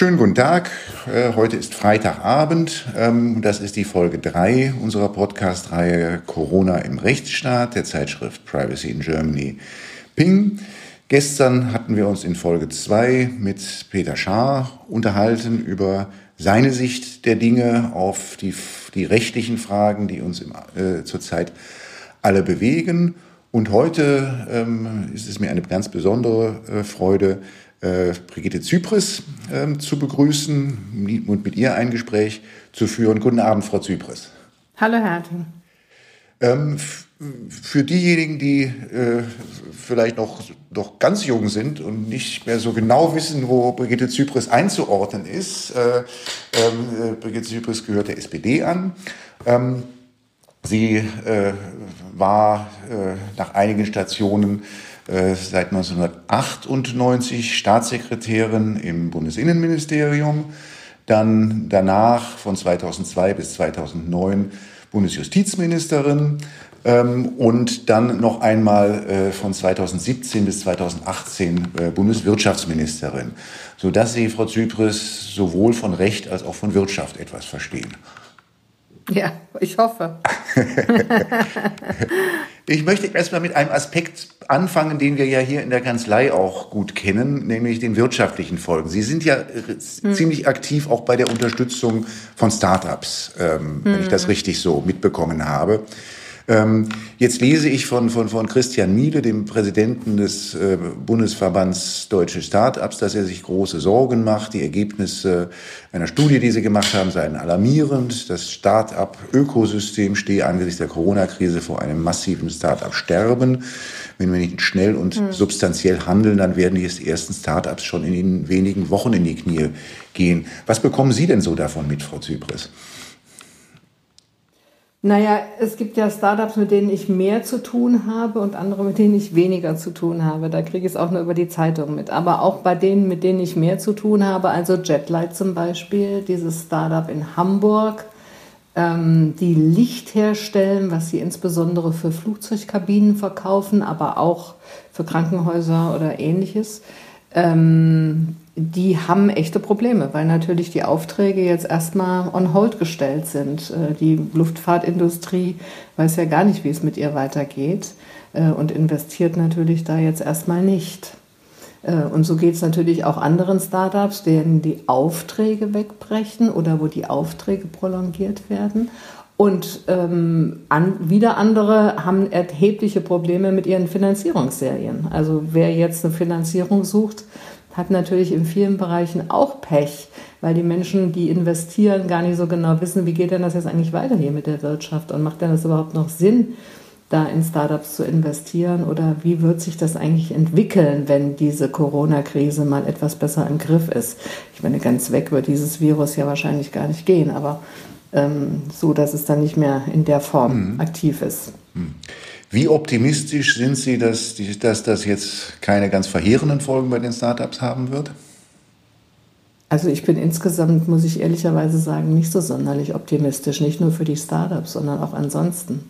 Schönen guten Tag. Äh, heute ist Freitagabend. Ähm, das ist die Folge 3 unserer Podcast-Reihe Corona im Rechtsstaat der Zeitschrift Privacy in Germany Ping. Gestern hatten wir uns in Folge 2 mit Peter Schaar unterhalten über seine Sicht der Dinge auf die, die rechtlichen Fragen, die uns im, äh, zurzeit alle bewegen. Und heute ähm, ist es mir eine ganz besondere äh, Freude, äh, Brigitte Zypris äh, zu begrüßen und mit ihr ein Gespräch zu führen. Guten Abend, Frau Zypris. Hallo, Herr Harting. Ähm, für diejenigen, die äh, vielleicht noch, noch ganz jung sind und nicht mehr so genau wissen, wo Brigitte Zypris einzuordnen ist, äh, ähm, äh, Brigitte Zypris gehört der SPD an. Ähm, sie äh, war äh, nach einigen Stationen seit 1998 Staatssekretärin im Bundesinnenministerium, dann danach von 2002 bis 2009 Bundesjustizministerin ähm, und dann noch einmal äh, von 2017 bis 2018 äh, Bundeswirtschaftsministerin, sodass Sie, Frau Zypris, sowohl von Recht als auch von Wirtschaft etwas verstehen. Ja, ich hoffe. ich möchte erstmal mit einem Aspekt anfangen, den wir ja hier in der Kanzlei auch gut kennen, nämlich den wirtschaftlichen Folgen. Sie sind ja hm. ziemlich aktiv auch bei der Unterstützung von Startups, ähm, hm. wenn ich das hm. richtig so mitbekommen habe. Ähm, jetzt lese ich von, von, von Christian Miele, dem Präsidenten des äh, Bundesverbands Deutsche Start-ups, dass er sich große Sorgen macht. Die Ergebnisse einer Studie, die sie gemacht haben, seien alarmierend. Das Start-up-Ökosystem stehe angesichts der Corona-Krise vor einem massiven Start-up-Sterben. Wenn wir nicht schnell und mhm. substanziell handeln, dann werden die ersten Start-ups schon in wenigen Wochen in die Knie gehen. Was bekommen Sie denn so davon mit, Frau Zypris? Naja, es gibt ja Startups, mit denen ich mehr zu tun habe und andere, mit denen ich weniger zu tun habe. Da kriege ich es auch nur über die Zeitung mit. Aber auch bei denen, mit denen ich mehr zu tun habe, also Jetlight zum Beispiel, dieses Startup in Hamburg, ähm, die Licht herstellen, was sie insbesondere für Flugzeugkabinen verkaufen, aber auch für Krankenhäuser oder ähnliches. Ähm, die haben echte Probleme, weil natürlich die Aufträge jetzt erstmal on hold gestellt sind. Äh, die Luftfahrtindustrie weiß ja gar nicht, wie es mit ihr weitergeht äh, und investiert natürlich da jetzt erstmal nicht. Äh, und so geht es natürlich auch anderen Startups, denen die Aufträge wegbrechen oder wo die Aufträge prolongiert werden. Und ähm, an, wieder andere haben erhebliche Probleme mit ihren Finanzierungsserien. Also wer jetzt eine Finanzierung sucht, hat natürlich in vielen Bereichen auch Pech, weil die Menschen, die investieren, gar nicht so genau wissen, wie geht denn das jetzt eigentlich weiter hier mit der Wirtschaft und macht denn das überhaupt noch Sinn, da in Startups zu investieren oder wie wird sich das eigentlich entwickeln, wenn diese Corona-Krise mal etwas besser im Griff ist? Ich meine, ganz weg wird dieses Virus ja wahrscheinlich gar nicht gehen, aber ähm, so, dass es dann nicht mehr in der Form mhm. aktiv ist. Mhm. Wie optimistisch sind Sie, dass, dass das jetzt keine ganz verheerenden Folgen bei den Startups haben wird? Also ich bin insgesamt, muss ich ehrlicherweise sagen, nicht so sonderlich optimistisch, nicht nur für die Startups, sondern auch ansonsten.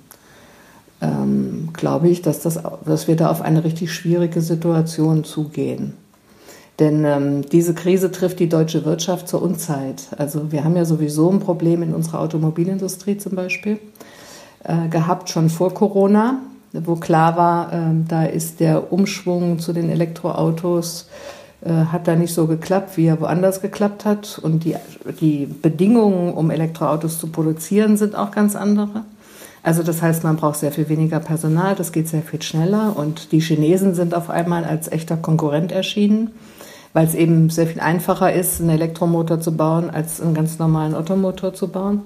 Ähm, glaube ich, dass, das, dass wir da auf eine richtig schwierige Situation zugehen. Denn ähm, diese Krise trifft die deutsche Wirtschaft zur Unzeit. Also wir haben ja sowieso ein Problem in unserer Automobilindustrie zum Beispiel äh, gehabt, schon vor Corona wo klar war, äh, da ist der Umschwung zu den Elektroautos äh, hat da nicht so geklappt, wie er woanders geklappt hat. Und die, die Bedingungen, um Elektroautos zu produzieren, sind auch ganz andere. Also das heißt, man braucht sehr viel weniger Personal, das geht sehr viel schneller. Und die Chinesen sind auf einmal als echter Konkurrent erschienen, weil es eben sehr viel einfacher ist, einen Elektromotor zu bauen, als einen ganz normalen Automotor zu bauen.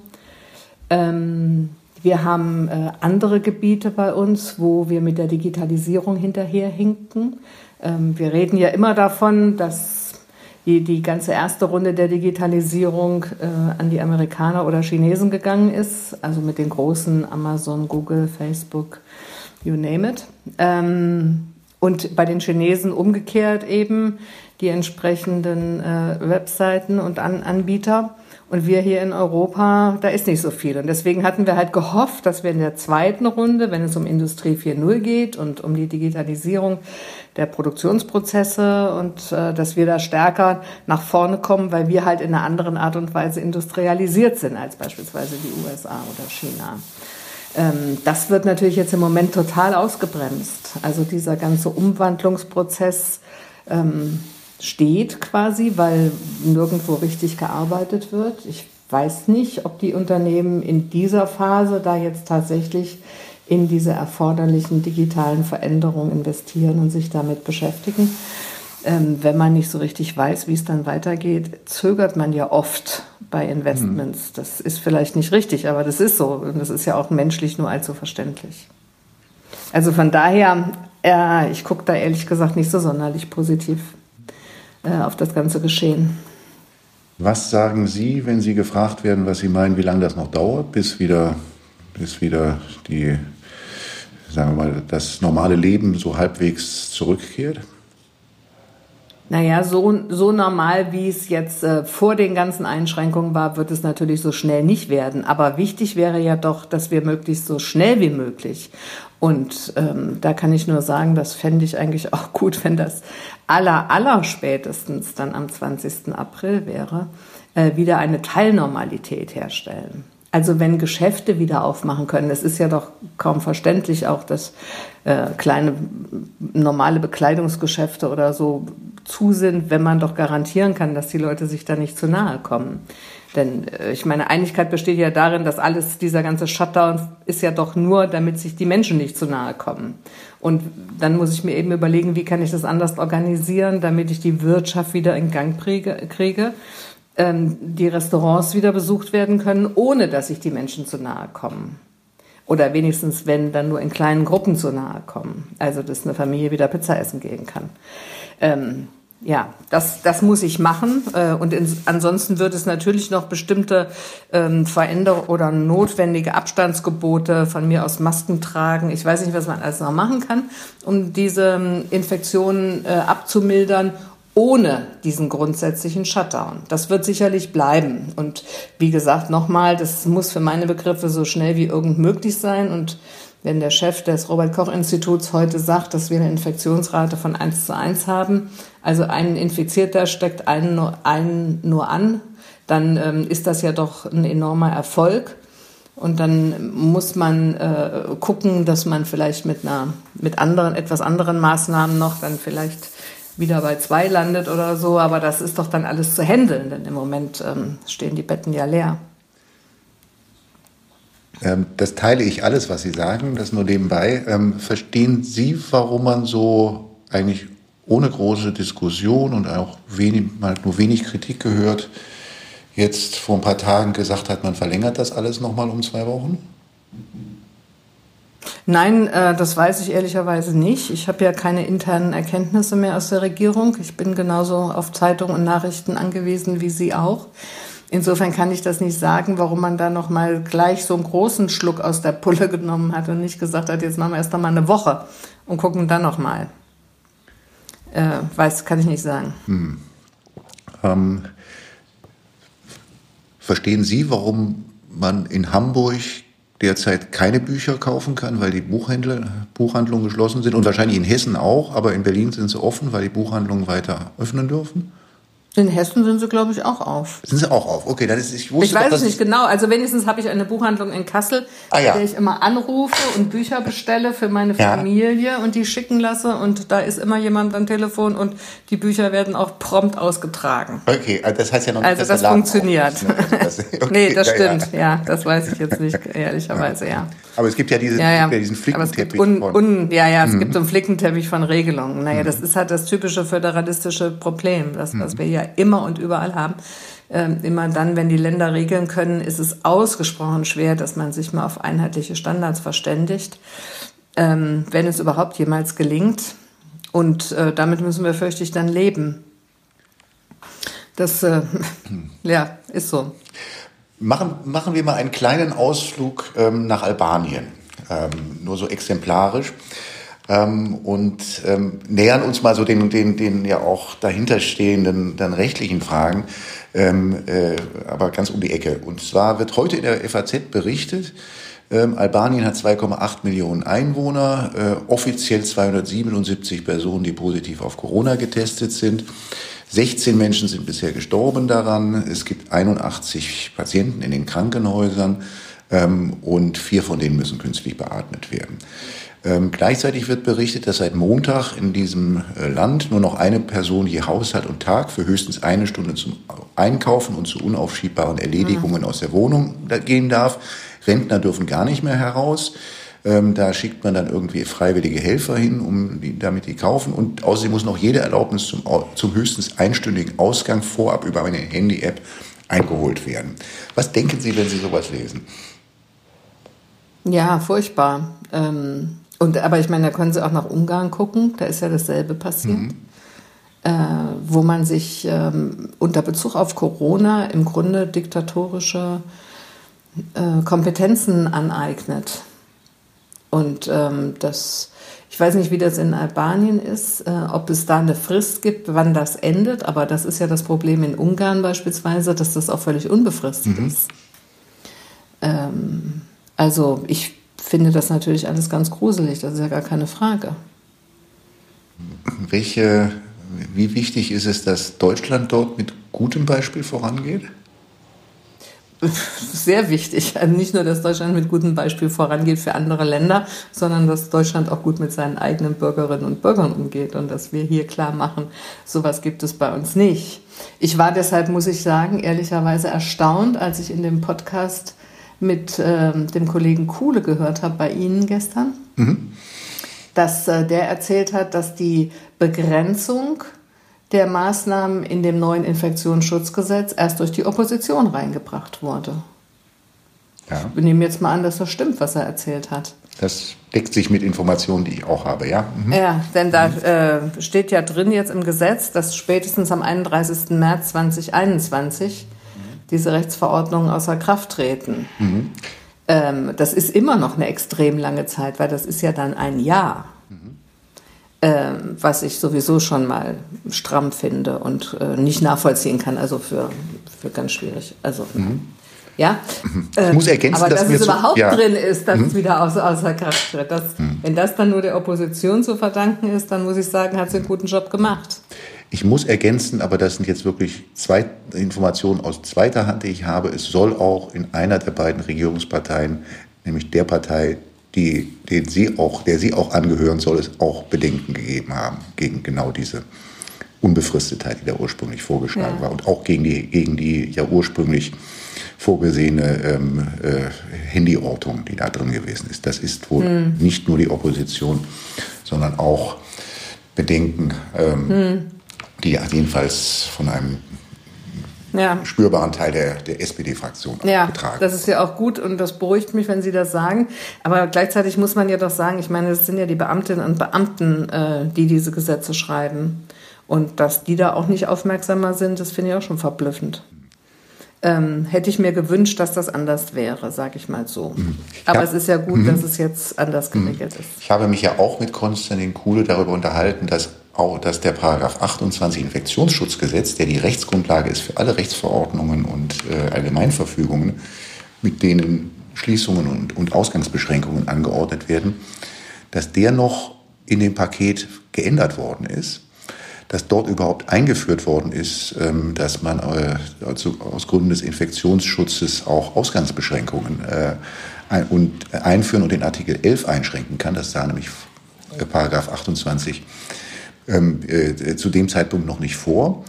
Ähm, wir haben äh, andere Gebiete bei uns, wo wir mit der Digitalisierung hinterherhinken. Ähm, wir reden ja immer davon, dass die, die ganze erste Runde der Digitalisierung äh, an die Amerikaner oder Chinesen gegangen ist, also mit den großen Amazon, Google, Facebook, you name it. Ähm, Und bei den Chinesen umgekehrt eben die entsprechenden äh, Webseiten und An Anbieter. Und wir hier in Europa, da ist nicht so viel. Und deswegen hatten wir halt gehofft, dass wir in der zweiten Runde, wenn es um Industrie 4.0 geht und um die Digitalisierung der Produktionsprozesse und äh, dass wir da stärker nach vorne kommen, weil wir halt in einer anderen Art und Weise industrialisiert sind als beispielsweise die USA oder China. Ähm, das wird natürlich jetzt im Moment total ausgebremst. Also dieser ganze Umwandlungsprozess ähm, steht quasi, weil nirgendwo richtig gearbeitet wird. Ich weiß nicht, ob die Unternehmen in dieser Phase da jetzt tatsächlich in diese erforderlichen digitalen Veränderungen investieren und sich damit beschäftigen. Ähm, wenn man nicht so richtig weiß, wie es dann weitergeht, zögert man ja oft bei Investments. Mhm. Das ist vielleicht nicht richtig, aber das ist so. Und das ist ja auch menschlich nur allzu verständlich. Also von daher, äh, ich gucke da ehrlich gesagt nicht so sonderlich positiv auf das ganze Geschehen. Was sagen Sie, wenn Sie gefragt werden, was Sie meinen, wie lange das noch dauert, bis wieder, bis wieder die, sagen wir mal, das normale Leben so halbwegs zurückkehrt? Naja, so, so normal, wie es jetzt äh, vor den ganzen Einschränkungen war, wird es natürlich so schnell nicht werden. Aber wichtig wäre ja doch, dass wir möglichst so schnell wie möglich und ähm, da kann ich nur sagen, das fände ich eigentlich auch gut, wenn das aller, aller spätestens dann am 20. April wäre, äh, wieder eine Teilnormalität herstellen. Also wenn Geschäfte wieder aufmachen können, es ist ja doch kaum verständlich auch, dass äh, kleine normale Bekleidungsgeschäfte oder so zu sind, wenn man doch garantieren kann, dass die Leute sich da nicht zu nahe kommen. Denn äh, ich meine, Einigkeit besteht ja darin, dass alles, dieser ganze Shutdown ist ja doch nur, damit sich die Menschen nicht zu nahe kommen. Und dann muss ich mir eben überlegen, wie kann ich das anders organisieren, damit ich die Wirtschaft wieder in Gang kriege, ähm, die Restaurants wieder besucht werden können, ohne dass sich die Menschen zu nahe kommen. Oder wenigstens, wenn, dann nur in kleinen Gruppen zu nahe kommen. Also, dass eine Familie wieder Pizza essen gehen kann. Ähm, ja, das, das muss ich machen. Äh, und in, ansonsten wird es natürlich noch bestimmte ähm, Veränderungen oder notwendige Abstandsgebote von mir aus Masken tragen. Ich weiß nicht, was man alles noch machen kann, um diese ähm, Infektionen äh, abzumildern, ohne diesen grundsätzlichen Shutdown. Das wird sicherlich bleiben. Und wie gesagt, nochmal, das muss für meine Begriffe so schnell wie irgend möglich sein. Und wenn der Chef des Robert-Koch-Instituts heute sagt, dass wir eine Infektionsrate von 1 zu 1 haben, also ein Infizierter steckt einen nur, einen nur an, dann ähm, ist das ja doch ein enormer Erfolg. Und dann muss man äh, gucken, dass man vielleicht mit einer, mit anderen, etwas anderen Maßnahmen noch dann vielleicht wieder bei zwei landet oder so. Aber das ist doch dann alles zu handeln, denn im Moment ähm, stehen die Betten ja leer. Ähm, das teile ich alles, was Sie sagen, das nur nebenbei. Ähm, verstehen Sie, warum man so eigentlich ohne große Diskussion und auch wenig, man nur wenig Kritik gehört, jetzt vor ein paar Tagen gesagt hat, man verlängert das alles nochmal um zwei Wochen? Nein, äh, das weiß ich ehrlicherweise nicht. Ich habe ja keine internen Erkenntnisse mehr aus der Regierung. Ich bin genauso auf Zeitungen und Nachrichten angewiesen wie Sie auch. Insofern kann ich das nicht sagen, warum man da noch mal gleich so einen großen Schluck aus der Pulle genommen hat und nicht gesagt hat, jetzt machen wir erst noch mal eine Woche und gucken dann noch mal. Äh, weiß, kann ich nicht sagen. Hm. Ähm, verstehen Sie, warum man in Hamburg derzeit keine Bücher kaufen kann, weil die Buchhändler, Buchhandlungen geschlossen sind und wahrscheinlich in Hessen auch, aber in Berlin sind sie offen, weil die Buchhandlungen weiter öffnen dürfen? In Hessen sind sie, glaube ich, auch auf. Sind sie auch auf? Okay, dann ist ich wusste Ich weiß es nicht genau. Also wenigstens habe ich eine Buchhandlung in Kassel, ah, ja. der ich immer anrufe und Bücher bestelle für meine Familie ja. und die schicken lasse und da ist immer jemand am Telefon und die Bücher werden auch prompt ausgetragen. Okay, also das heißt ja noch nicht, Also das funktioniert. Das, okay, nee, das stimmt. Ja, ja. das weiß ich jetzt nicht ehrlicherweise, ja. Aber es gibt ja, diese, ja, diesen Flickenteppich un, un, ja, ja, es mhm. gibt so einen Flickenteppich von Regelungen. Naja, mhm. das ist halt das typische föderalistische Problem, das was mhm. wir ja immer und überall haben. Ähm, immer dann, wenn die Länder regeln können, ist es ausgesprochen schwer, dass man sich mal auf einheitliche Standards verständigt, ähm, wenn es überhaupt jemals gelingt. Und äh, damit müssen wir fürchte ich dann leben. Das äh, ja, ist so. Machen, machen wir mal einen kleinen Ausflug ähm, nach Albanien, ähm, nur so exemplarisch. ähm, und ähm, nähern uns mal so den, den, den ja auch dahinterstehenden dann rechtlichen Fragen, ähm, äh, aber ganz um die Ecke. Und zwar wird heute in der FAZ berichtet, ähm, Albanien hat 2,8 Millionen Einwohner, äh, offiziell 277 Personen, die positiv auf Corona getestet sind. 16 Menschen sind bisher gestorben daran. Es gibt 81 Patienten in den Krankenhäusern ähm, und vier von denen müssen künstlich beatmet werden. Ähm, gleichzeitig wird berichtet, dass seit Montag in diesem äh, Land nur noch eine Person je Haushalt und Tag für höchstens eine Stunde zum Einkaufen und zu unaufschiebbaren Erledigungen mhm. aus der Wohnung gehen darf. Rentner dürfen gar nicht mehr heraus. Ähm, da schickt man dann irgendwie freiwillige Helfer hin, um die, damit die kaufen. Und außerdem muss noch jede Erlaubnis zum, zum höchstens einstündigen Ausgang vorab über eine Handy-App eingeholt werden. Was denken Sie, wenn Sie sowas lesen? Ja, furchtbar. Ähm und, aber ich meine, da können Sie auch nach Ungarn gucken, da ist ja dasselbe passiert. Mhm. Äh, wo man sich ähm, unter Bezug auf Corona im Grunde diktatorische äh, Kompetenzen aneignet. Und ähm, das, ich weiß nicht, wie das in Albanien ist, äh, ob es da eine Frist gibt, wann das endet, aber das ist ja das Problem in Ungarn beispielsweise, dass das auch völlig unbefristet mhm. ist. Ähm, also ich finde das natürlich alles ganz gruselig, das ist ja gar keine Frage. Welche, wie wichtig ist es, dass Deutschland dort mit gutem Beispiel vorangeht? Sehr wichtig. Also nicht nur, dass Deutschland mit gutem Beispiel vorangeht für andere Länder, sondern dass Deutschland auch gut mit seinen eigenen Bürgerinnen und Bürgern umgeht und dass wir hier klar machen, sowas gibt es bei uns nicht. Ich war deshalb, muss ich sagen, ehrlicherweise erstaunt, als ich in dem Podcast mit äh, dem Kollegen Kuhle gehört habe bei Ihnen gestern, mhm. dass äh, der erzählt hat, dass die Begrenzung der Maßnahmen in dem neuen Infektionsschutzgesetz erst durch die Opposition reingebracht wurde. Ja. Ich nehme jetzt mal an, dass das stimmt, was er erzählt hat. Das deckt sich mit Informationen, die ich auch habe, ja. Mhm. Ja, denn da äh, steht ja drin jetzt im Gesetz, dass spätestens am 31. März 2021 diese Rechtsverordnungen außer Kraft treten. Mhm. Ähm, das ist immer noch eine extrem lange Zeit, weil das ist ja dann ein Jahr. Ähm, was ich sowieso schon mal stramm finde und äh, nicht nachvollziehen kann, also für, für ganz schwierig. Also, mhm. ja. Mhm. Ich muss ergänzen, aber dass, dass es überhaupt ja. drin ist, dass mhm. es wieder außer, außer Kraft tritt. Das, mhm. Wenn das dann nur der Opposition zu verdanken ist, dann muss ich sagen, hat sie einen guten Job gemacht. Ich muss ergänzen, aber das sind jetzt wirklich zwei Informationen aus zweiter Hand, die ich habe. Es soll auch in einer der beiden Regierungsparteien, nämlich der Partei, die, den Sie auch, der Sie auch angehören soll, es auch Bedenken gegeben haben gegen genau diese Unbefristetheit, die da ursprünglich vorgeschlagen ja. war und auch gegen die, gegen die ja ursprünglich vorgesehene ähm, äh, Handyortung, die da drin gewesen ist. Das ist wohl hm. nicht nur die Opposition, sondern auch Bedenken ähm, hm die jedenfalls von einem ja. spürbaren Teil der, der SPD-Fraktion ja, getragen. Das ist ja auch gut und das beruhigt mich, wenn Sie das sagen. Aber gleichzeitig muss man ja doch sagen, ich meine, es sind ja die Beamtinnen und Beamten, äh, die diese Gesetze schreiben. Und dass die da auch nicht aufmerksamer sind, das finde ich auch schon verblüffend. Ähm, hätte ich mir gewünscht, dass das anders wäre, sage ich mal so. Mhm. Aber ja. es ist ja gut, mhm. dass es jetzt anders mhm. geregelt ist. Ich habe mich ja auch mit Konstantin Kuhle darüber unterhalten, dass auch, dass der Paragraph 28 Infektionsschutzgesetz, der die Rechtsgrundlage ist für alle Rechtsverordnungen und äh, Allgemeinverfügungen, mit denen Schließungen und, und Ausgangsbeschränkungen angeordnet werden, dass der noch in dem Paket geändert worden ist, dass dort überhaupt eingeführt worden ist, ähm, dass man äh, also aus Gründen des Infektionsschutzes auch Ausgangsbeschränkungen äh, ein, und einführen und den Artikel 11 einschränken kann. Das sah nämlich äh, Paragraph 28 ähm, äh, zu dem Zeitpunkt noch nicht vor.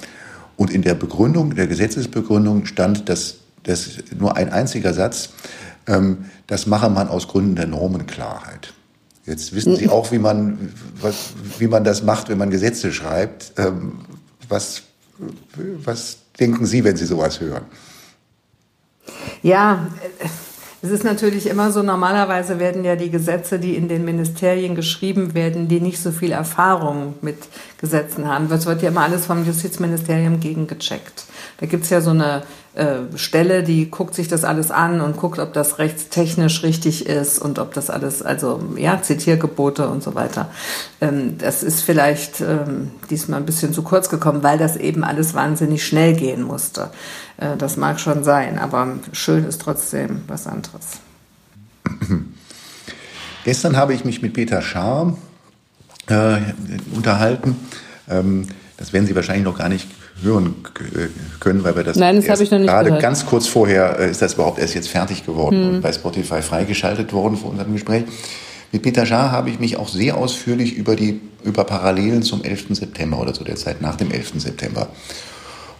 Und in der Begründung, der Gesetzesbegründung stand, dass, dass nur ein einziger Satz, ähm, das mache man aus Gründen der Normenklarheit. Jetzt wissen Sie auch, wie man, was, wie man das macht, wenn man Gesetze schreibt. Ähm, was, was denken Sie, wenn Sie sowas hören? Ja, es ist natürlich immer so, normalerweise werden ja die Gesetze, die in den Ministerien geschrieben werden, die nicht so viel Erfahrung mit Gesetzen haben. Das wird ja immer alles vom Justizministerium gegengecheckt. Da gibt es ja so eine äh, Stelle, die guckt sich das alles an und guckt, ob das rechtstechnisch richtig ist und ob das alles, also ja, Zitiergebote und so weiter. Ähm, das ist vielleicht ähm, diesmal ein bisschen zu kurz gekommen, weil das eben alles wahnsinnig schnell gehen musste. Äh, das mag schon sein, aber schön ist trotzdem was anderes. Gestern habe ich mich mit Peter Schaar äh, unterhalten. Ähm, das werden Sie wahrscheinlich noch gar nicht hören können, weil wir das, Nein, das ich noch nicht gerade gehört. ganz kurz vorher äh, ist das überhaupt erst jetzt fertig geworden hm. und bei Spotify freigeschaltet worden vor unserem Gespräch. Mit Peter Schaar habe ich mich auch sehr ausführlich über die über Parallelen zum 11. September oder zu der Zeit nach dem 11. September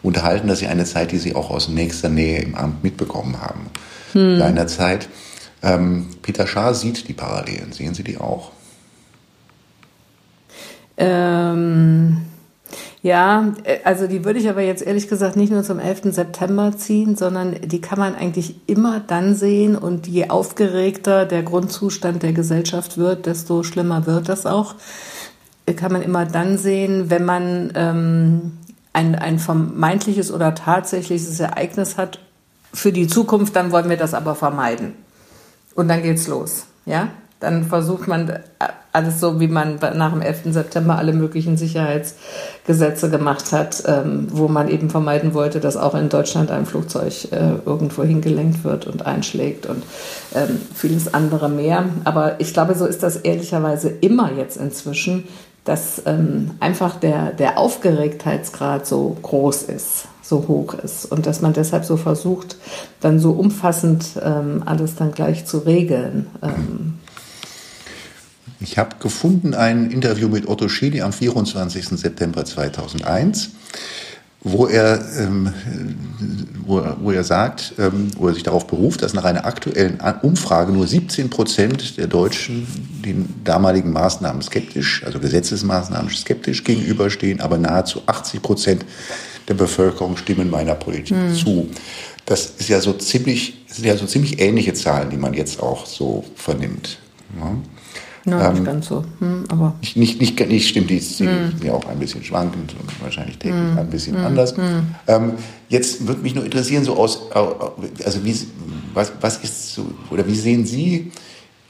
unterhalten. Das ist ja eine Zeit, die Sie auch aus nächster Nähe im Amt mitbekommen haben. Hm. Seinerzeit. Ähm, Peter Schaar sieht die Parallelen. Sehen Sie die auch? Ähm ja, äh, also die würde ich aber jetzt ehrlich gesagt nicht nur zum 11. September ziehen, sondern die kann man eigentlich immer dann sehen und je aufgeregter der Grundzustand der Gesellschaft wird, desto schlimmer wird das auch. Kann man immer dann sehen, wenn man ähm, ein, ein vermeintliches oder tatsächliches Ereignis hat für die Zukunft, dann wollen wir das aber vermeiden. Und dann geht's los, ja? Dann versucht man äh, alles so, wie man nach dem 11. September alle möglichen Sicherheitsgesetze gemacht hat, ähm, wo man eben vermeiden wollte, dass auch in Deutschland ein Flugzeug äh, irgendwo hingelenkt wird und einschlägt und ähm, vieles andere mehr. Aber ich glaube, so ist das ehrlicherweise immer jetzt inzwischen, dass ähm, einfach der, der Aufgeregtheitsgrad so groß ist so hoch ist und dass man deshalb so versucht, dann so umfassend ähm, alles dann gleich zu regeln. Ähm, ich habe gefunden ein Interview mit Otto Schily am 24. September 2001, wo er, ähm, wo, wo, er sagt, ähm, wo er sich darauf beruft, dass nach einer aktuellen Umfrage nur 17 Prozent der Deutschen den damaligen Maßnahmen skeptisch, also Gesetzesmaßnahmen skeptisch gegenüberstehen, aber nahezu 80 Prozent der Bevölkerung stimmen meiner Politik hm. zu. Das ist ja so ziemlich, sind ja so ziemlich ähnliche Zahlen, die man jetzt auch so vernimmt. Ja. Ja, nicht ähm, ganz so. Hm, aber nicht, nicht, nicht, nicht stimmt, die sind hm. ja auch ein bisschen schwankend und wahrscheinlich täglich hm. ein bisschen hm. anders. Hm. Ähm, jetzt würde mich nur interessieren, so aus, also wie, was, was ist so, oder wie sehen Sie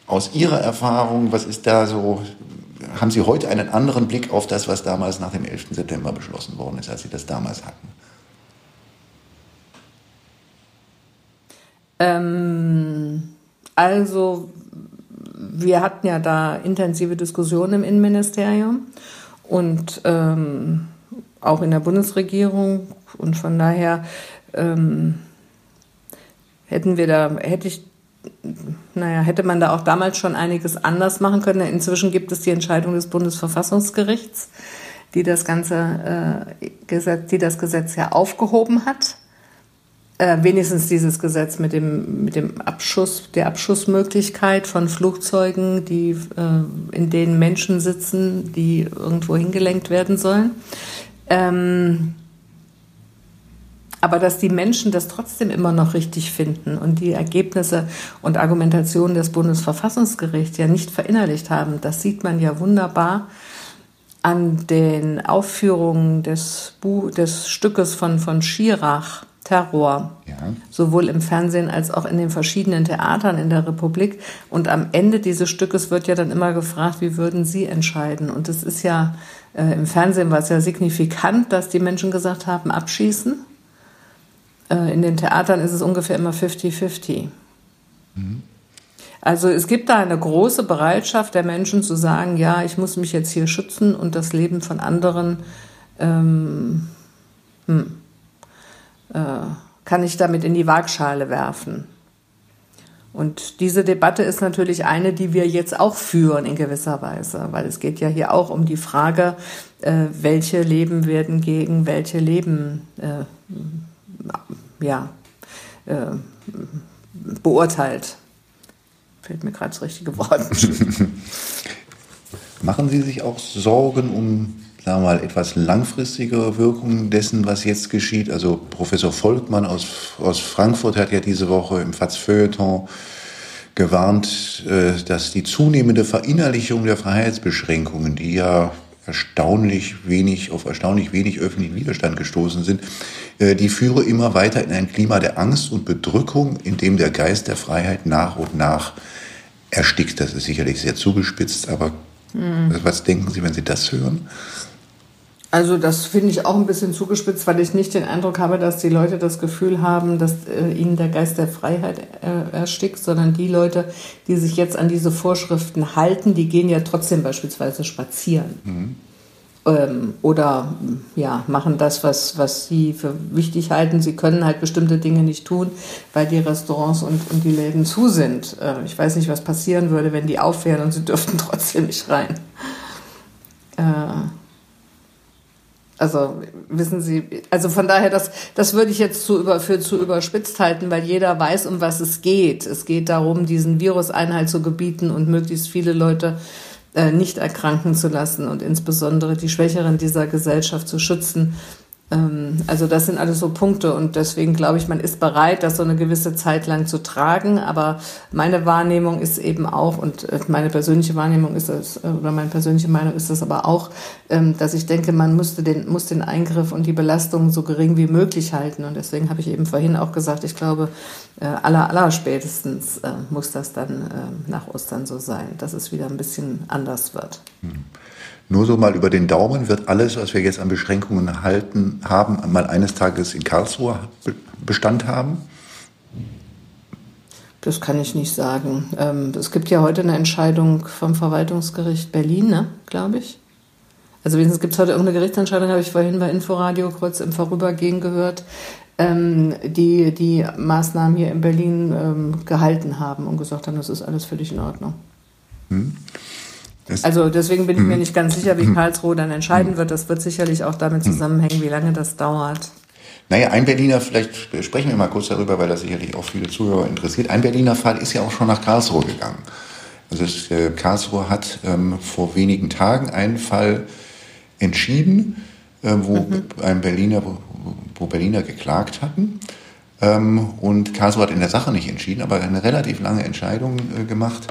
aus Ihrer Erfahrung, was ist da so, haben Sie heute einen anderen Blick auf das, was damals nach dem 11. September beschlossen worden ist, als Sie das damals hatten? Ähm, also wir hatten ja da intensive Diskussionen im Innenministerium und ähm, auch in der Bundesregierung. Und von daher ähm, hätten wir da, hätte ich, naja, hätte man da auch damals schon einiges anders machen können. Inzwischen gibt es die Entscheidung des Bundesverfassungsgerichts, die das ganze äh, Gesetz, die das Gesetz ja aufgehoben hat äh, wenigstens dieses Gesetz mit dem, mit dem Abschuss, der Abschussmöglichkeit von Flugzeugen, die, äh, in denen Menschen sitzen, die irgendwo hingelenkt werden sollen. Ähm, aber dass die Menschen das trotzdem immer noch richtig finden und die Ergebnisse und Argumentationen des Bundesverfassungsgerichts ja nicht verinnerlicht haben, das sieht man ja wunderbar an den Aufführungen des, Bu des Stückes von, von Schirach Terror. Ja. Sowohl im Fernsehen als auch in den verschiedenen Theatern in der Republik. Und am Ende dieses Stückes wird ja dann immer gefragt, wie würden Sie entscheiden? Und es ist ja, äh, im Fernsehen war es ja signifikant, dass die Menschen gesagt haben, abschießen. Äh, in den Theatern ist es ungefähr immer 50-50. Mhm. Also es gibt da eine große Bereitschaft der Menschen zu sagen, ja, ich muss mich jetzt hier schützen und das Leben von anderen ähm, hm, kann ich damit in die Waagschale werfen. Und diese Debatte ist natürlich eine, die wir jetzt auch führen in gewisser Weise, weil es geht ja hier auch um die Frage, äh, welche Leben werden gegen welche Leben äh, ja, äh, beurteilt. Fällt mir gerade das richtige Wort. Machen Sie sich auch Sorgen um sagen wir mal, etwas langfristigere Wirkung dessen, was jetzt geschieht. Also Professor Volkmann aus, aus Frankfurt hat ja diese Woche im FATS Feuilleton gewarnt, äh, dass die zunehmende Verinnerlichung der Freiheitsbeschränkungen, die ja erstaunlich wenig, auf erstaunlich wenig öffentlichen Widerstand gestoßen sind, äh, die führe immer weiter in ein Klima der Angst und Bedrückung, in dem der Geist der Freiheit nach und nach erstickt. Das ist sicherlich sehr zugespitzt, aber mhm. was denken Sie, wenn Sie das hören? Also das finde ich auch ein bisschen zugespitzt, weil ich nicht den Eindruck habe, dass die Leute das Gefühl haben, dass äh, ihnen der Geist der Freiheit äh, erstickt, sondern die Leute, die sich jetzt an diese Vorschriften halten, die gehen ja trotzdem beispielsweise spazieren. Mhm. Ähm, oder ja, machen das, was, was sie für wichtig halten. Sie können halt bestimmte Dinge nicht tun, weil die Restaurants und, und die Läden zu sind. Äh, ich weiß nicht, was passieren würde, wenn die aufhören und sie dürften trotzdem nicht rein. Äh, also wissen Sie, also von daher, das, das würde ich jetzt zu über, für zu überspitzt halten, weil jeder weiß, um was es geht. Es geht darum, diesen Virus Einhalt zu gebieten und möglichst viele Leute äh, nicht erkranken zu lassen und insbesondere die Schwächeren dieser Gesellschaft zu schützen. Ähm, also das sind alles so Punkte und deswegen glaube ich, man ist bereit, das so eine gewisse Zeit lang zu tragen. Aber meine Wahrnehmung ist eben auch und äh, meine persönliche Wahrnehmung ist das äh, oder meine persönliche Meinung ist das aber auch, ähm, dass ich denke, man müsste den muss den Eingriff und die Belastung so gering wie möglich halten und deswegen habe ich eben vorhin auch gesagt, ich glaube, äh, aller aller spätestens muss das dann nach Ostern so sein, dass es wieder ein bisschen anders wird. Hm. Nur so mal über den Daumen wird alles, was wir jetzt an Beschränkungen erhalten haben, mal eines Tages in Karlsruhe Bestand haben? Das kann ich nicht sagen. Ähm, es gibt ja heute eine Entscheidung vom Verwaltungsgericht Berlin, ne, glaube ich. Also wenigstens gibt es heute irgendeine Gerichtsentscheidung, habe ich vorhin bei Inforadio kurz im Vorübergehen gehört, ähm, die die Maßnahmen hier in Berlin ähm, gehalten haben und gesagt haben, das ist alles völlig in Ordnung. Hm. Also deswegen bin ich mir mhm. nicht ganz sicher, wie mhm. Karlsruhe dann entscheiden mhm. wird. Das wird sicherlich auch damit zusammenhängen, wie lange das dauert. Naja, ein Berliner, vielleicht sprechen wir mal kurz darüber, weil das sicherlich auch viele Zuhörer interessiert. Ein Berliner Fall ist ja auch schon nach Karlsruhe gegangen. Also es, äh, Karlsruhe hat ähm, vor wenigen Tagen einen Fall entschieden, äh, wo mhm. ein Berliner, wo, wo, Berliner geklagt hatten. Ähm, und Karlsruhe hat in der Sache nicht entschieden, aber eine relativ lange Entscheidung äh, gemacht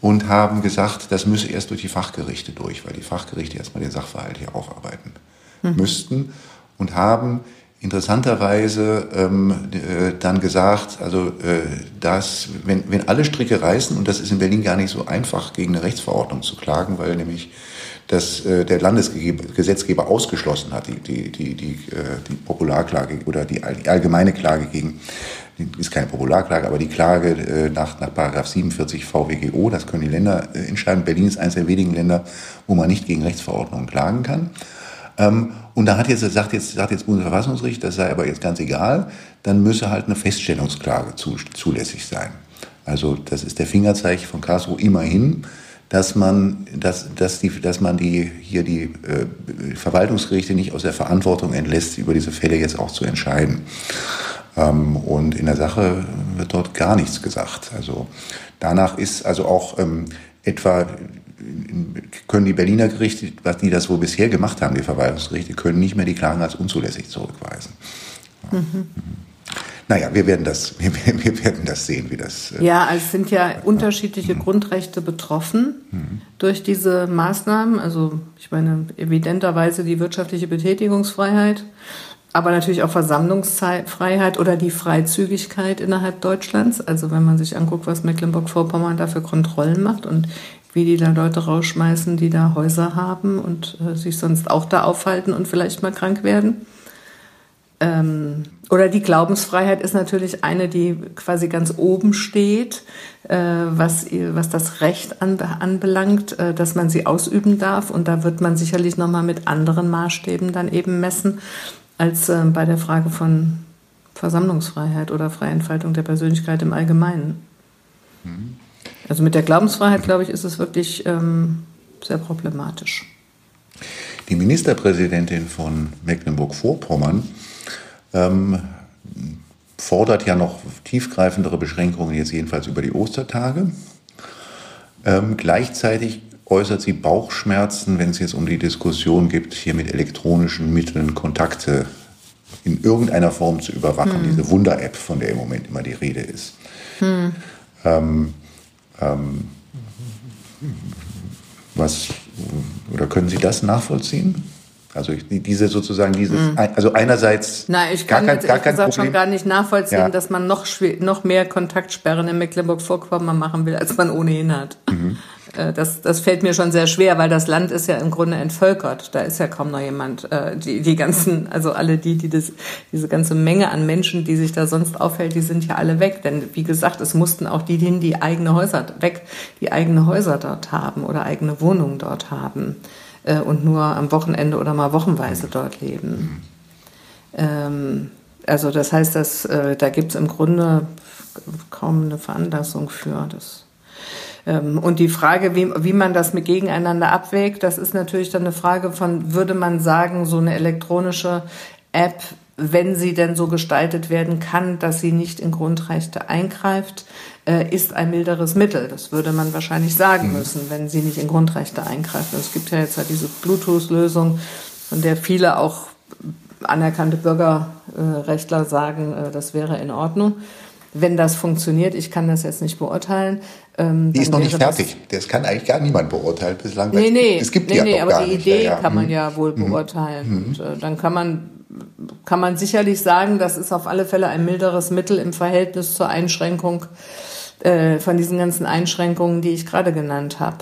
und haben gesagt, das müsse erst durch die Fachgerichte durch, weil die Fachgerichte erstmal den Sachverhalt hier aufarbeiten mhm. müssten und haben interessanterweise ähm, äh, dann gesagt, also äh, dass wenn, wenn alle Stricke reißen und das ist in Berlin gar nicht so einfach gegen eine Rechtsverordnung zu klagen, weil nämlich das äh, der Landesgesetzgeber ausgeschlossen hat, die, die, die, die, äh, die Popularklage oder die, die allgemeine Klage gegen ist keine Popularklage, aber die Klage äh, nach, nach Paragraph 47 VWGO, das können die Länder äh, entscheiden. Berlin ist eines der wenigen Länder, wo man nicht gegen Rechtsverordnungen klagen kann. Ähm, und da hat jetzt, sagt jetzt, sagt jetzt Bundesverfassungsgericht, das sei aber jetzt ganz egal, dann müsse halt eine Feststellungsklage zu, zulässig sein. Also das ist der Fingerzeichen von Karlsruhe immerhin, dass man, dass, dass die, dass man die, hier die äh, Verwaltungsgerichte nicht aus der Verantwortung entlässt, über diese Fälle jetzt auch zu entscheiden. Ähm, und in der Sache wird dort gar nichts gesagt. Also danach ist also auch ähm, etwa können die Berliner Gerichte, was die das wohl bisher gemacht haben, die Verwaltungsgerichte, können nicht mehr die Klagen als unzulässig zurückweisen. Mhm. mhm. Naja, wir werden das, wir, wir, werden das sehen, wie das. Äh, ja, also es sind ja unterschiedliche mhm. Grundrechte betroffen mhm. durch diese Maßnahmen. Also ich meine, evidenterweise die wirtschaftliche Betätigungsfreiheit aber natürlich auch Versammlungsfreiheit oder die Freizügigkeit innerhalb Deutschlands. Also wenn man sich anguckt, was Mecklenburg-Vorpommern da für Kontrollen macht und wie die da Leute rausschmeißen, die da Häuser haben und äh, sich sonst auch da aufhalten und vielleicht mal krank werden. Ähm, oder die Glaubensfreiheit ist natürlich eine, die quasi ganz oben steht, äh, was, was das Recht an, anbelangt, äh, dass man sie ausüben darf. Und da wird man sicherlich nochmal mit anderen Maßstäben dann eben messen als äh, bei der Frage von Versammlungsfreiheit oder Freientfaltung der Persönlichkeit im Allgemeinen. Mhm. Also mit der Glaubensfreiheit, glaube ich, ist es wirklich ähm, sehr problematisch. Die Ministerpräsidentin von Mecklenburg-Vorpommern ähm, fordert ja noch tiefgreifendere Beschränkungen, jetzt jedenfalls über die Ostertage. Ähm, gleichzeitig äußert sie Bauchschmerzen, wenn es jetzt um die Diskussion gibt, hier mit elektronischen Mitteln Kontakte in irgendeiner Form zu überwachen. Hm. Diese Wunder-App, von der im Moment immer die Rede ist. Hm. Ähm, ähm, was oder können Sie das nachvollziehen? Also diese sozusagen dieses, mhm. also einerseits Nein, ich kann gar kein, gar gesagt Problem. schon gar nicht nachvollziehen, ja. dass man noch, noch mehr Kontaktsperren in Mecklenburg-Vorpommern machen will, als man ohnehin hat. Mhm. Äh, das, das fällt mir schon sehr schwer, weil das Land ist ja im Grunde entvölkert. Da ist ja kaum noch jemand. Äh, die, die ganzen, also alle die, die das, diese ganze Menge an Menschen, die sich da sonst aufhält, die sind ja alle weg. Denn wie gesagt, es mussten auch die hin, die eigene Häuser weg, die eigene Häuser dort haben oder eigene Wohnungen dort haben äh, und nur am Wochenende oder mal wochenweise dort leben. Ähm, also das heißt, dass, äh, da gibt es im Grunde kaum eine Veranlassung für. Das ähm, und die Frage, wie, wie man das mit gegeneinander abwägt, das ist natürlich dann eine Frage von, würde man sagen, so eine elektronische App, wenn sie denn so gestaltet werden kann, dass sie nicht in Grundrechte eingreift, äh, ist ein milderes Mittel. Das würde man wahrscheinlich sagen mhm. müssen, wenn sie nicht in Grundrechte eingreift. Es gibt ja jetzt halt diese Bluetooth-Lösung, von der viele auch anerkannte Bürgerrechtler sagen, äh, das wäre in Ordnung wenn das funktioniert, ich kann das jetzt nicht beurteilen. Ähm, die ist noch nicht fertig. Das kann eigentlich gar niemand beurteilen bislang. Nee, nee, es gibt nee, die nee, ja aber die Idee ja, ja. kann man hm. ja wohl hm. beurteilen. Mhm. Und, äh, dann kann man, kann man sicherlich sagen, das ist auf alle Fälle ein milderes Mittel im Verhältnis zur Einschränkung äh, von diesen ganzen Einschränkungen, die ich gerade genannt habe.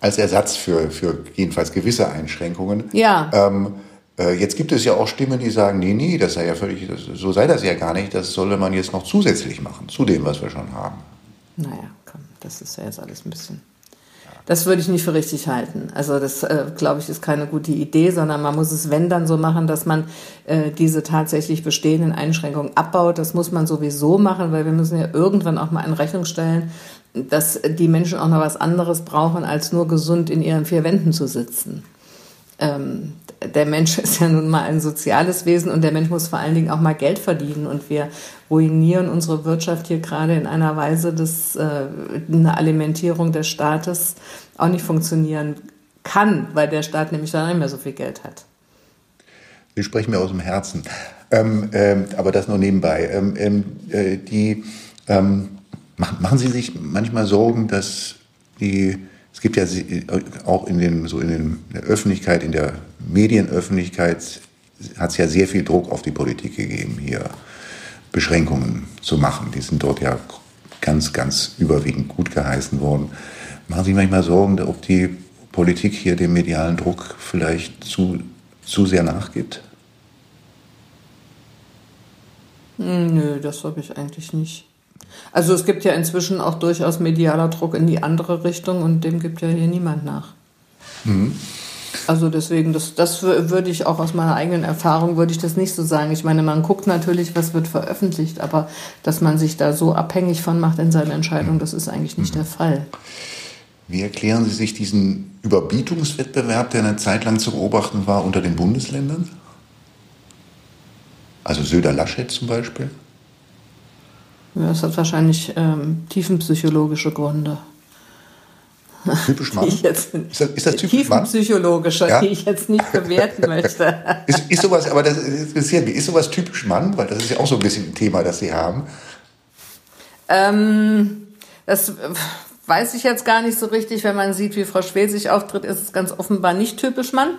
Als Ersatz für, für jedenfalls gewisse Einschränkungen. Ja. Ähm, äh, jetzt gibt es ja auch Stimmen, die sagen, nee, nee, das sei ja völlig, so sei das ja gar nicht, das solle man jetzt noch zusätzlich machen, zu dem, was wir schon haben. Naja, komm, das ist ja jetzt alles ein bisschen. Das würde ich nicht für richtig halten. Also das, äh, glaube ich, ist keine gute Idee, sondern man muss es, wenn, dann so machen, dass man äh, diese tatsächlich bestehenden Einschränkungen abbaut. Das muss man sowieso machen, weil wir müssen ja irgendwann auch mal in Rechnung stellen, dass die Menschen auch noch was anderes brauchen, als nur gesund in ihren vier Wänden zu sitzen. Ähm, der Mensch ist ja nun mal ein soziales Wesen und der Mensch muss vor allen Dingen auch mal Geld verdienen. Und wir ruinieren unsere Wirtschaft hier gerade in einer Weise, dass äh, eine Alimentierung des Staates auch nicht funktionieren kann, weil der Staat nämlich dann nicht mehr so viel Geld hat. Sie sprechen mir aus dem Herzen. Ähm, ähm, aber das nur nebenbei. Ähm, ähm äh, die, ähm, machen Sie sich manchmal Sorgen, dass die es gibt ja auch in, den, so in, den, in der Öffentlichkeit, in der Medienöffentlichkeit hat es ja sehr viel Druck auf die Politik gegeben, hier Beschränkungen zu machen. Die sind dort ja ganz, ganz überwiegend gut geheißen worden. Machen Sie sich manchmal Sorgen, ob die Politik hier dem medialen Druck vielleicht zu, zu sehr nachgibt? Hm, nö, das habe ich eigentlich nicht. Also es gibt ja inzwischen auch durchaus medialer Druck in die andere Richtung und dem gibt ja hier niemand nach. Mhm. Also deswegen, das, das würde ich auch aus meiner eigenen Erfahrung, würde ich das nicht so sagen. Ich meine, man guckt natürlich, was wird veröffentlicht, aber dass man sich da so abhängig von macht in seinen Entscheidungen, das ist eigentlich nicht mhm. der Fall. Wie erklären Sie sich diesen Überbietungswettbewerb, der eine Zeit lang zu beobachten war unter den Bundesländern? Also Söder-Laschet zum Beispiel? Ja, das hat wahrscheinlich ähm, tiefenpsychologische Gründe. Typisch Mann? ist, das, ist das typisch Mann? Tiefenpsychologische, ja? die ich jetzt nicht bewerten möchte. ist, ist sowas, aber das interessiert mich, ist sowas typisch Mann? Weil das ist ja auch so ein bisschen ein Thema, das Sie haben. Ähm, das weiß ich jetzt gar nicht so richtig. Wenn man sieht, wie Frau Schwel sich auftritt, ist es ganz offenbar nicht typisch Mann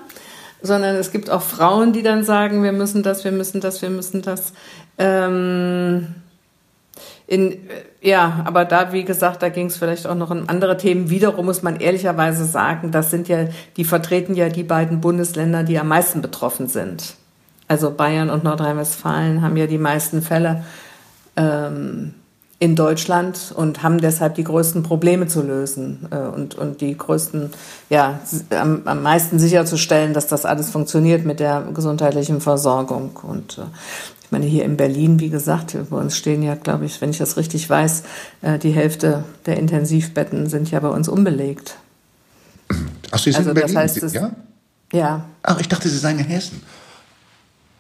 sondern es gibt auch Frauen, die dann sagen, wir müssen das, wir müssen das, wir müssen das. Ähm, in, ja, aber da, wie gesagt, da ging es vielleicht auch noch um andere Themen. Wiederum muss man ehrlicherweise sagen, das sind ja, die vertreten ja die beiden Bundesländer, die am meisten betroffen sind. Also Bayern und Nordrhein-Westfalen haben ja die meisten Fälle ähm, in Deutschland und haben deshalb die größten Probleme zu lösen äh, und, und die größten, ja, am, am meisten sicherzustellen, dass das alles funktioniert mit der gesundheitlichen Versorgung. Und äh, ich meine, hier in Berlin, wie gesagt, bei uns stehen ja, glaube ich, wenn ich das richtig weiß, äh, die Hälfte der Intensivbetten sind ja bei uns unbelegt. Ach, Sie sind also, in Berlin? Das heißt, es, ja? Ja. Ach, ich dachte, Sie seien in Hessen.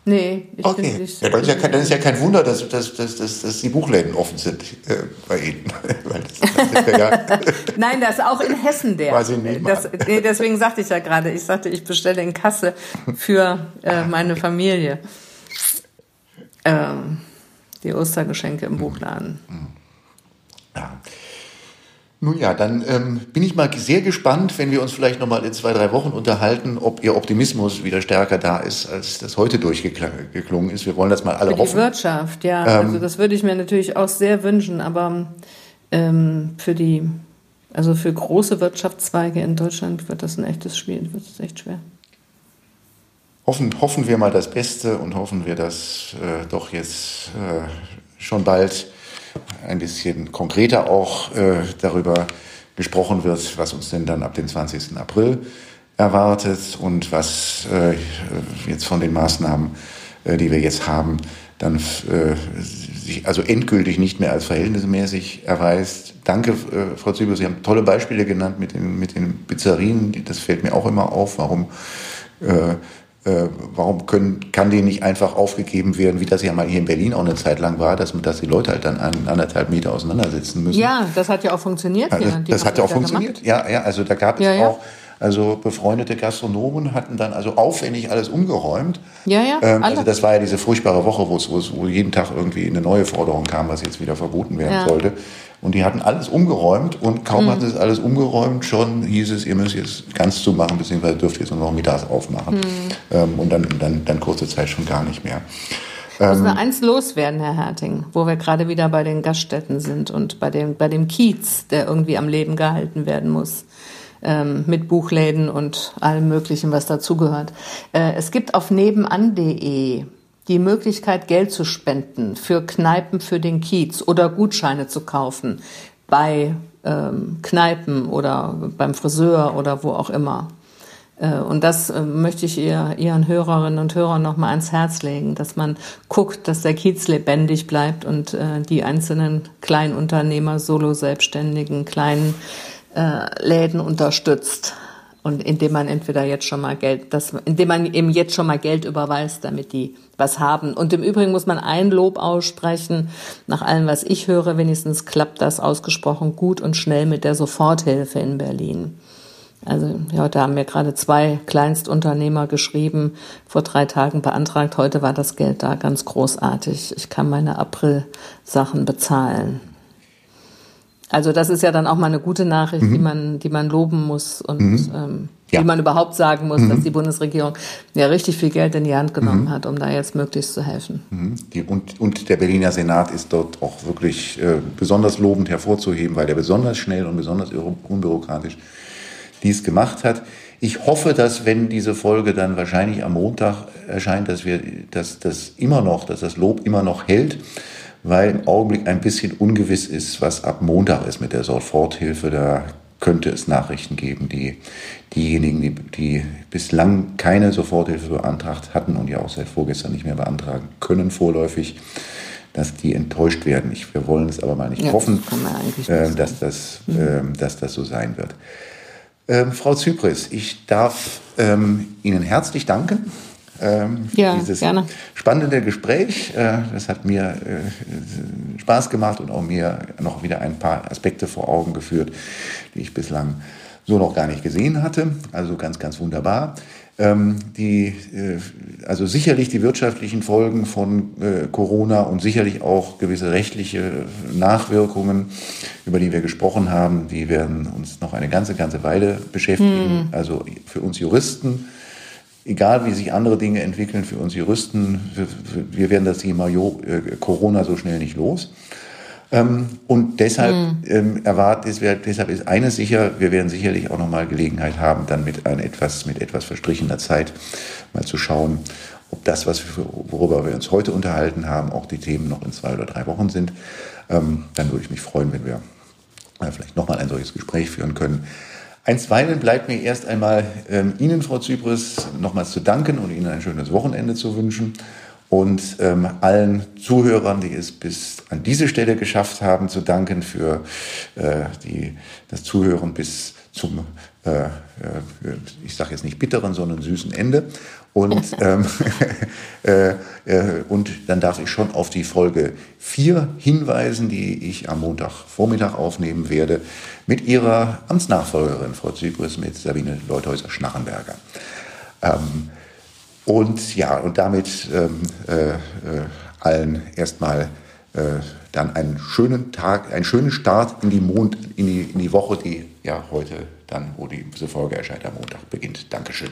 Nee, ich okay. bin nicht. Ja, dann, ist ja kein, dann ist ja kein Wunder, dass, dass, dass, dass, dass die Buchläden offen sind äh, bei Ihnen. das, das ja Nein, das ist auch in Hessen der. Quasi das, nee, deswegen sagte ich ja gerade, ich sagte, ich bestelle in Kasse für äh, meine Familie ähm, die Ostergeschenke im Buchladen. Ja. Nun ja, dann ähm, bin ich mal sehr gespannt, wenn wir uns vielleicht noch mal in zwei, drei Wochen unterhalten, ob Ihr Optimismus wieder stärker da ist, als das heute durchgeklungen ist. Wir wollen das mal alle Für die hoffen. Wirtschaft, ja. Ähm, also das würde ich mir natürlich auch sehr wünschen, aber ähm, für die, also für große Wirtschaftszweige in Deutschland wird das ein echtes Spiel, wird es echt schwer. Hoffen, hoffen wir mal das Beste und hoffen wir, dass äh, doch jetzt äh, schon bald ein bisschen konkreter auch äh, darüber gesprochen wird, was uns denn dann ab dem 20. April erwartet und was äh, jetzt von den Maßnahmen, äh, die wir jetzt haben, dann äh, sich also endgültig nicht mehr als verhältnismäßig erweist. Danke, äh, Frau Züber, Sie haben tolle Beispiele genannt mit den, mit den Pizzerien. Das fällt mir auch immer auf, warum äh, äh, warum können, kann die nicht einfach aufgegeben werden, wie das ja mal hier in Berlin auch eine Zeit lang war, dass, dass die Leute halt dann einen, anderthalb Meter auseinandersitzen müssen. Ja, das hat ja auch funktioniert. Ja, das, das hat ja auch funktioniert. Ja, ja, also da gab es ja, ja. auch also befreundete Gastronomen hatten dann also aufwendig alles umgeräumt. Ja, ja. Ähm, also das war ja diese furchtbare Woche, wo es, wo jeden Tag irgendwie eine neue Forderung kam, was jetzt wieder verboten werden ja. sollte. Und die hatten alles umgeräumt und kaum mhm. hatten sie alles umgeräumt, schon hieß es, ihr müsst jetzt ganz zumachen, beziehungsweise dürft jetzt nur noch mittags aufmachen. Mhm. Ähm, und dann, dann, dann kurze Zeit schon gar nicht mehr. Muss nur ähm, eins loswerden, Herr Herting, wo wir gerade wieder bei den Gaststätten sind und bei dem, bei dem Kiez, der irgendwie am Leben gehalten werden muss ähm, mit Buchläden und allem Möglichen, was dazugehört. Äh, es gibt auf nebenan.de die Möglichkeit, Geld zu spenden für Kneipen für den Kiez oder Gutscheine zu kaufen bei ähm, Kneipen oder beim Friseur oder wo auch immer. Äh, und das äh, möchte ich ihr, Ihren Hörerinnen und Hörern noch mal ans Herz legen, dass man guckt, dass der Kiez lebendig bleibt und äh, die einzelnen Kleinunternehmer, Solo-Selbstständigen, kleinen äh, Läden unterstützt. Und indem man entweder jetzt schon mal Geld, das, indem man eben jetzt schon mal Geld überweist, damit die was haben. Und im Übrigen muss man ein Lob aussprechen. Nach allem, was ich höre, wenigstens klappt das ausgesprochen gut und schnell mit der Soforthilfe in Berlin. Also heute haben mir gerade zwei Kleinstunternehmer geschrieben, vor drei Tagen beantragt. Heute war das Geld da ganz großartig. Ich kann meine April-Sachen bezahlen. Also das ist ja dann auch mal eine gute Nachricht, mhm. die man, die man loben muss und mhm. ähm, ja. die man überhaupt sagen muss, mhm. dass die Bundesregierung ja richtig viel Geld in die Hand genommen mhm. hat, um da jetzt möglichst zu helfen. Mhm. Die, und, und der Berliner Senat ist dort auch wirklich äh, besonders lobend hervorzuheben, weil der besonders schnell und besonders unbürokratisch dies gemacht hat. Ich hoffe, dass wenn diese Folge dann wahrscheinlich am Montag erscheint, dass wir, dass das immer noch, dass das Lob immer noch hält weil im Augenblick ein bisschen ungewiss ist, was ab Montag ist mit der Soforthilfe. Da könnte es Nachrichten geben, die diejenigen, die, die bislang keine Soforthilfe beantragt hatten und ja auch seit vorgestern nicht mehr beantragen können, vorläufig, dass die enttäuscht werden. Ich, wir wollen es aber mal nicht ja, hoffen, das äh, dass, das, mhm. äh, dass das so sein wird. Ähm, Frau Zypris, ich darf ähm, Ihnen herzlich danken ähm, ja, dieses gerne. spannende Gespräch. Äh, das hat mir äh, Spaß gemacht und auch mir noch wieder ein paar Aspekte vor Augen geführt, die ich bislang so noch gar nicht gesehen hatte. Also ganz, ganz wunderbar. Ähm, die, äh, also sicherlich die wirtschaftlichen Folgen von äh, Corona und sicherlich auch gewisse rechtliche Nachwirkungen, über die wir gesprochen haben, die werden uns noch eine ganze, ganze Weile beschäftigen. Hm. Also für uns Juristen egal wie sich andere Dinge entwickeln für uns Juristen, wir, wir werden das Thema äh, Corona so schnell nicht los. Ähm, und deshalb mhm. ähm, erwartet, deshalb ist eines sicher, wir werden sicherlich auch nochmal Gelegenheit haben, dann mit ein etwas, mit etwas verstrichener Zeit mal zu schauen, ob das, was wir, worüber wir uns heute unterhalten haben, auch die Themen noch in zwei oder drei Wochen sind. Ähm, dann würde ich mich freuen, wenn wir äh, vielleicht nochmal ein solches Gespräch führen können. Einstweilen bleibt mir erst einmal ähm, Ihnen, Frau Zypris, nochmals zu danken und Ihnen ein schönes Wochenende zu wünschen. Und ähm, allen Zuhörern, die es bis an diese Stelle geschafft haben, zu danken für äh, die, das Zuhören bis zum, äh, äh ich sage jetzt nicht bitteren, sondern süßen Ende. Und, ähm, äh, äh, und dann darf ich schon auf die Folge 4 hinweisen, die ich am Montagvormittag aufnehmen werde, mit ihrer Amtsnachfolgerin, Frau Zypris, mit Sabine Leuthäuser-Schnarrenberger. Ähm, und ja, und damit ähm, äh, äh, allen erstmal äh, dann einen schönen Tag, einen schönen Start in die, Mond, in die, in die Woche, die ja heute dann, wo die, diese Folge erscheint, am Montag beginnt. Dankeschön.